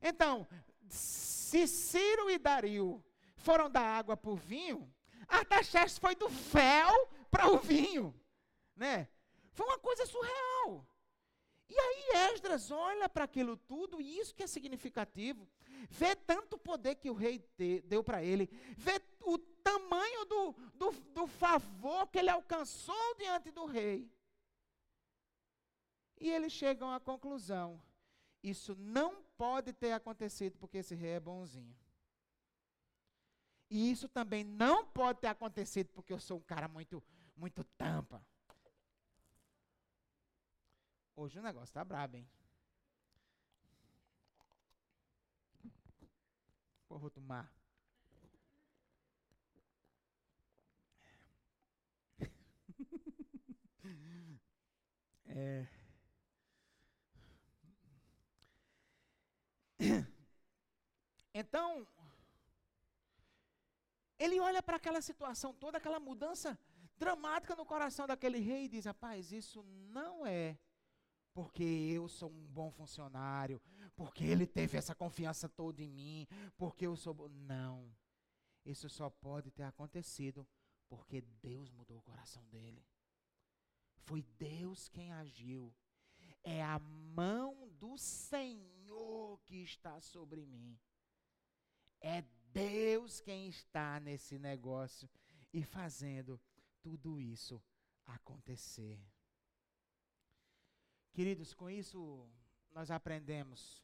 Então, se Ciro e Dario foram da água para o vinho, Artaxerxes foi do fel para o vinho, né? Foi uma coisa surreal. E aí Esdras olha para aquilo tudo, e isso que é significativo. Vê tanto poder que o rei te, deu para ele, vê o tamanho do, do, do favor que ele alcançou diante do rei. E eles chegam à conclusão: isso não pode ter acontecido porque esse rei é bonzinho. E isso também não pode ter acontecido porque eu sou um cara muito, muito tampa. Hoje o negócio está brabo, hein? Vou tomar. é. Então, ele olha para aquela situação toda, aquela mudança dramática no coração daquele rei e diz: Rapaz, isso não é porque eu sou um bom funcionário, porque ele teve essa confiança toda em mim, porque eu sou. Não. Isso só pode ter acontecido porque Deus mudou o coração dele. Foi Deus quem agiu. É a mão do Senhor que está sobre mim. É Deus quem está nesse negócio e fazendo tudo isso acontecer. Queridos, com isso nós aprendemos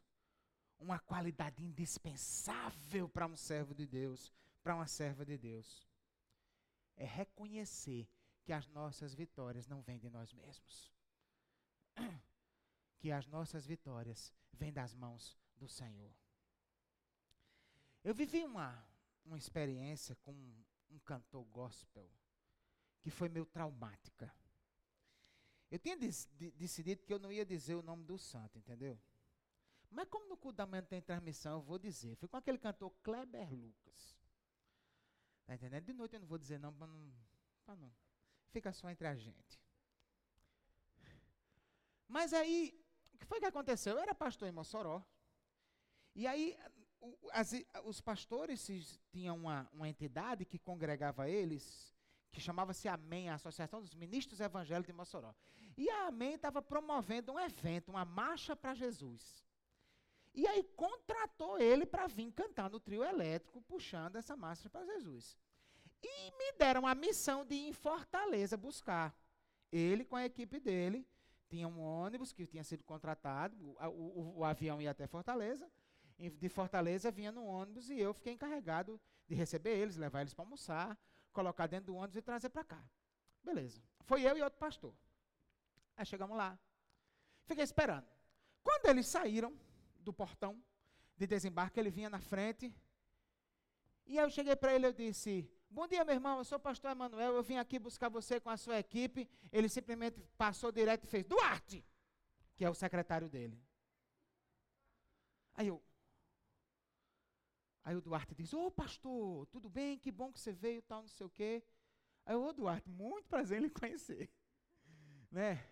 uma qualidade indispensável para um servo de Deus, para uma serva de Deus. É reconhecer que as nossas vitórias não vêm de nós mesmos. Que as nossas vitórias vêm das mãos do Senhor. Eu vivi uma, uma experiência com um cantor gospel que foi meio traumática. Eu tinha decidido que eu não ia dizer o nome do santo, entendeu? Mas como no culto da manhã tem transmissão, eu vou dizer. Foi com aquele cantor Kleber Lucas. Tá entendendo? De noite eu não vou dizer não, para não, não. Fica só entre a gente. Mas aí, o que foi que aconteceu? Eu era pastor em Mossoró. E aí, o, as, os pastores tinham uma, uma entidade que congregava eles que chamava-se Amém, a Associação dos Ministros Evangélicos de Mossoró. E a Amém estava promovendo um evento, uma marcha para Jesus. E aí contratou ele para vir cantar no trio elétrico, puxando essa marcha para Jesus. E me deram a missão de ir em Fortaleza buscar. Ele com a equipe dele, tinha um ônibus que tinha sido contratado, o, o, o avião ia até Fortaleza, de Fortaleza vinha no ônibus e eu fiquei encarregado de receber eles, levar eles para almoçar, colocar dentro do ônibus e trazer para cá. Beleza. Foi eu e outro pastor. Aí chegamos lá. Fiquei esperando. Quando eles saíram do portão de desembarque, ele vinha na frente. E eu cheguei para ele e disse: Bom dia, meu irmão, eu sou o pastor Emanuel, eu vim aqui buscar você com a sua equipe. Ele simplesmente passou direto e fez: Duarte! Que é o secretário dele. Aí eu, Aí o Duarte diz: Ô pastor, tudo bem? Que bom que você veio, tal, não sei o quê. Aí o Duarte, muito prazer em lhe conhecer. né?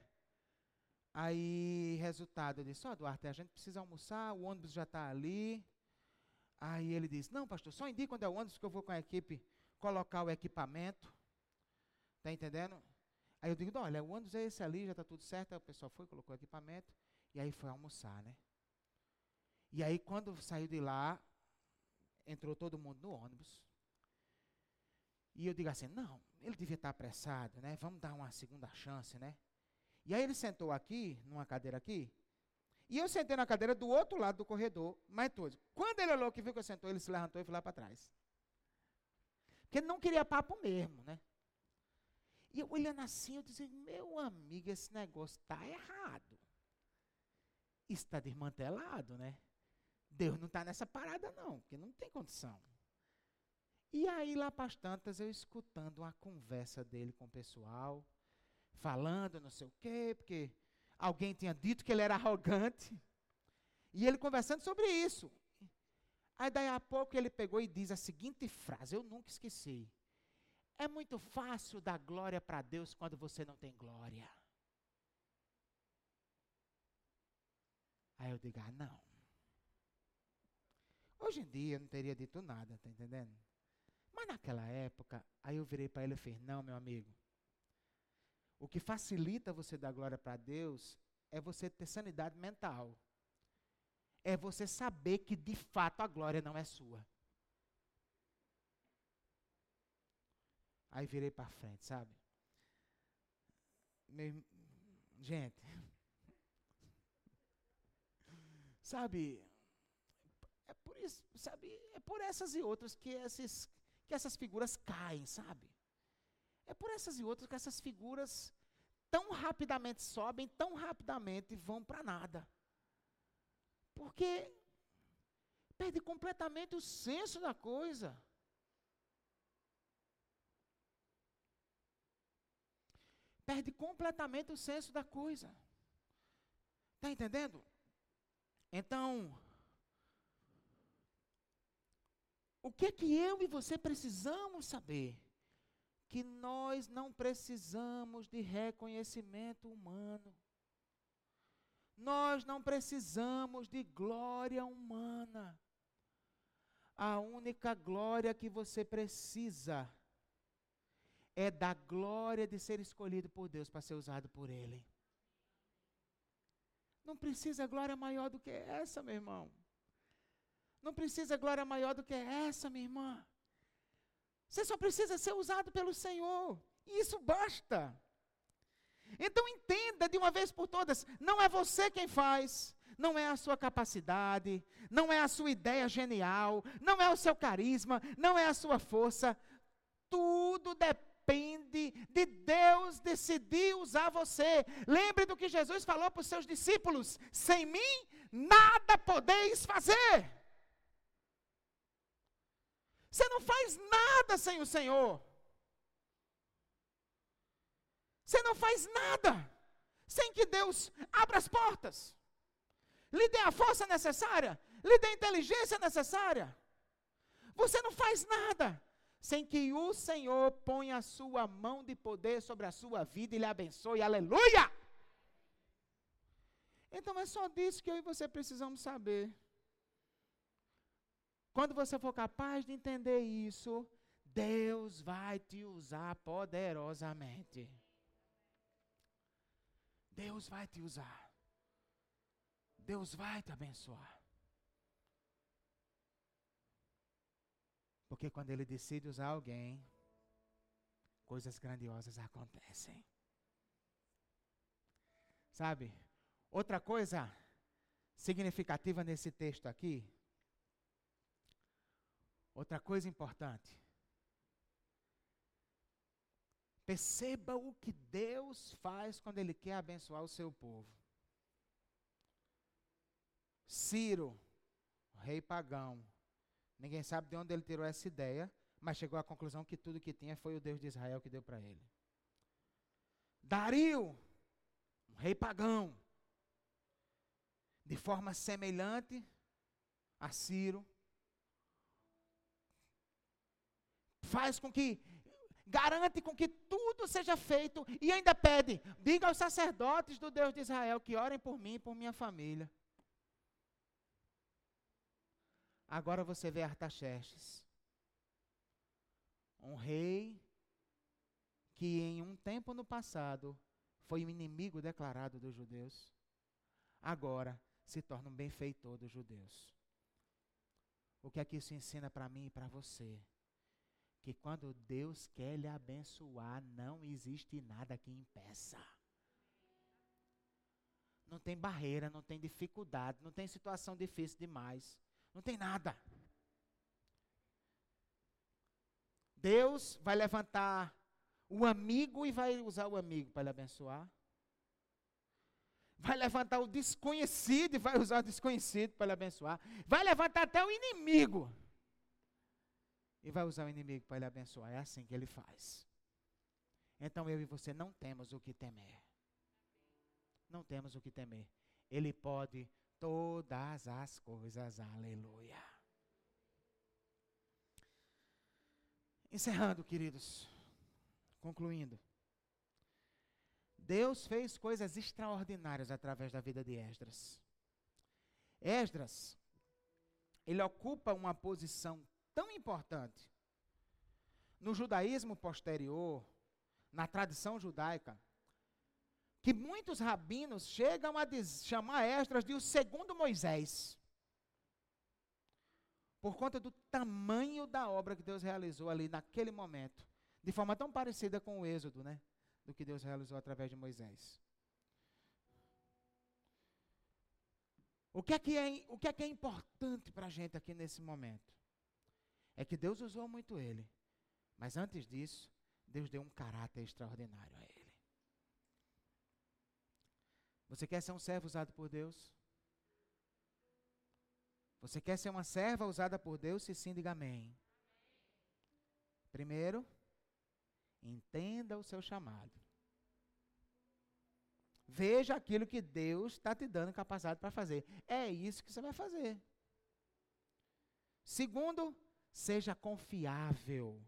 Aí, resultado, eu disse: Ó, oh, Duarte, a gente precisa almoçar, o ônibus já está ali. Aí ele disse: Não, pastor, só indique quando é o ônibus que eu vou com a equipe colocar o equipamento. Está entendendo? Aí eu digo: Olha, o ônibus é esse ali, já está tudo certo. Aí o pessoal foi, colocou o equipamento. E aí foi almoçar, né? E aí, quando saiu de lá, entrou todo mundo no ônibus. E eu digo assim, não, ele devia estar apressado, né? Vamos dar uma segunda chance, né? E aí ele sentou aqui, numa cadeira aqui, e eu sentei na cadeira do outro lado do corredor, mais todos. Quando ele olhou que viu que eu sentou, ele se levantou e foi lá para trás. Porque ele não queria papo mesmo, né? E eu olhando assim, eu dizia, meu amigo, esse negócio está errado. Está desmantelado, né? Deus não está nessa parada, não, porque não tem condição. E aí, lá para as tantas, eu escutando uma conversa dele com o pessoal, falando não sei o quê, porque alguém tinha dito que ele era arrogante. E ele conversando sobre isso. Aí, daí a pouco, ele pegou e diz a seguinte frase: Eu nunca esqueci. É muito fácil dar glória para Deus quando você não tem glória. Aí eu digo: Ah, não. Hoje em dia eu não teria dito nada, tá entendendo? Mas naquela época, aí eu virei para ele e fiz: Não, meu amigo. O que facilita você dar glória para Deus é você ter sanidade mental. É você saber que de fato a glória não é sua. Aí virei para frente, sabe? Meu, gente, sabe? Por isso, sabe? É por essas e outras que esses que essas figuras caem, sabe? É por essas e outras que essas figuras tão rapidamente sobem, tão rapidamente vão para nada. Porque perde completamente o senso da coisa. Perde completamente o senso da coisa. Está entendendo? Então, o que é que eu e você precisamos saber? Que nós não precisamos de reconhecimento humano. Nós não precisamos de glória humana. A única glória que você precisa é da glória de ser escolhido por Deus para ser usado por Ele. Não precisa glória maior do que essa, meu irmão. Não precisa glória maior do que essa, minha irmã. Você só precisa ser usado pelo Senhor. E isso basta. Então entenda de uma vez por todas: não é você quem faz, não é a sua capacidade, não é a sua ideia genial, não é o seu carisma, não é a sua força. Tudo depende de Deus decidir usar você. Lembre do que Jesus falou para os seus discípulos: sem mim nada podeis fazer. Você não faz nada sem o Senhor. Você não faz nada sem que Deus abra as portas, lhe dê a força necessária, lhe dê a inteligência necessária. Você não faz nada sem que o Senhor ponha a sua mão de poder sobre a sua vida e lhe abençoe. Aleluia! Então é só disso que eu e você precisamos saber. Quando você for capaz de entender isso, Deus vai te usar poderosamente. Deus vai te usar. Deus vai te abençoar. Porque quando Ele decide usar alguém, coisas grandiosas acontecem. Sabe? Outra coisa significativa nesse texto aqui Outra coisa importante. Perceba o que Deus faz quando Ele quer abençoar o seu povo. Ciro, rei pagão, ninguém sabe de onde ele tirou essa ideia, mas chegou à conclusão que tudo que tinha foi o Deus de Israel que deu para ele. Dario, um rei pagão, de forma semelhante a Ciro, faz com que, garante com que tudo seja feito e ainda pede: diga aos sacerdotes do Deus de Israel que orem por mim e por minha família. Agora você vê Artaxerxes, um rei que em um tempo no passado foi um inimigo declarado dos judeus, agora se torna um benfeitor dos judeus. O que é que isso ensina para mim e para você? Que quando Deus quer lhe abençoar, não existe nada que impeça. Não tem barreira, não tem dificuldade, não tem situação difícil demais. Não tem nada. Deus vai levantar o amigo e vai usar o amigo para lhe abençoar. Vai levantar o desconhecido e vai usar o desconhecido para lhe abençoar. Vai levantar até o inimigo e vai usar o inimigo para ele abençoar. É assim que ele faz. Então eu e você não temos o que temer. Não temos o que temer. Ele pode todas as coisas. Aleluia. Encerrando, queridos. Concluindo. Deus fez coisas extraordinárias através da vida de Esdras. Esdras, ele ocupa uma posição tão importante. No judaísmo posterior, na tradição judaica, que muitos rabinos chegam a chamar Esdras de o segundo Moisés. Por conta do tamanho da obra que Deus realizou ali naquele momento. De forma tão parecida com o Êxodo, né? Do que Deus realizou através de Moisés. O que é que é, o que é, que é importante para a gente aqui nesse momento? É que Deus usou muito ele. Mas antes disso, Deus deu um caráter extraordinário a ele. Você quer ser um servo usado por Deus? Você quer ser uma serva usada por Deus? Se sim, diga amém. Primeiro, entenda o seu chamado. Veja aquilo que Deus está te dando capacidade para fazer. É isso que você vai fazer. Segundo, seja confiável.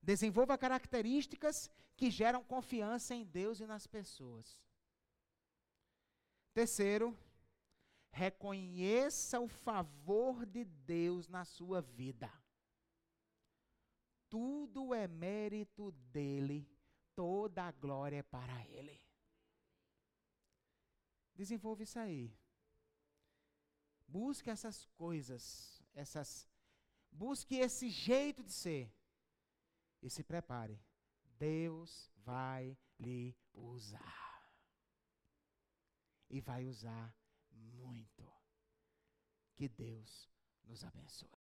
Desenvolva características que geram confiança em Deus e nas pessoas. Terceiro, reconheça o favor de Deus na sua vida. Tudo é mérito dele, toda a glória é para ele. Desenvolva isso aí. Busque essas coisas, essas busque esse jeito de ser. E se prepare. Deus vai lhe usar. E vai usar muito. Que Deus nos abençoe.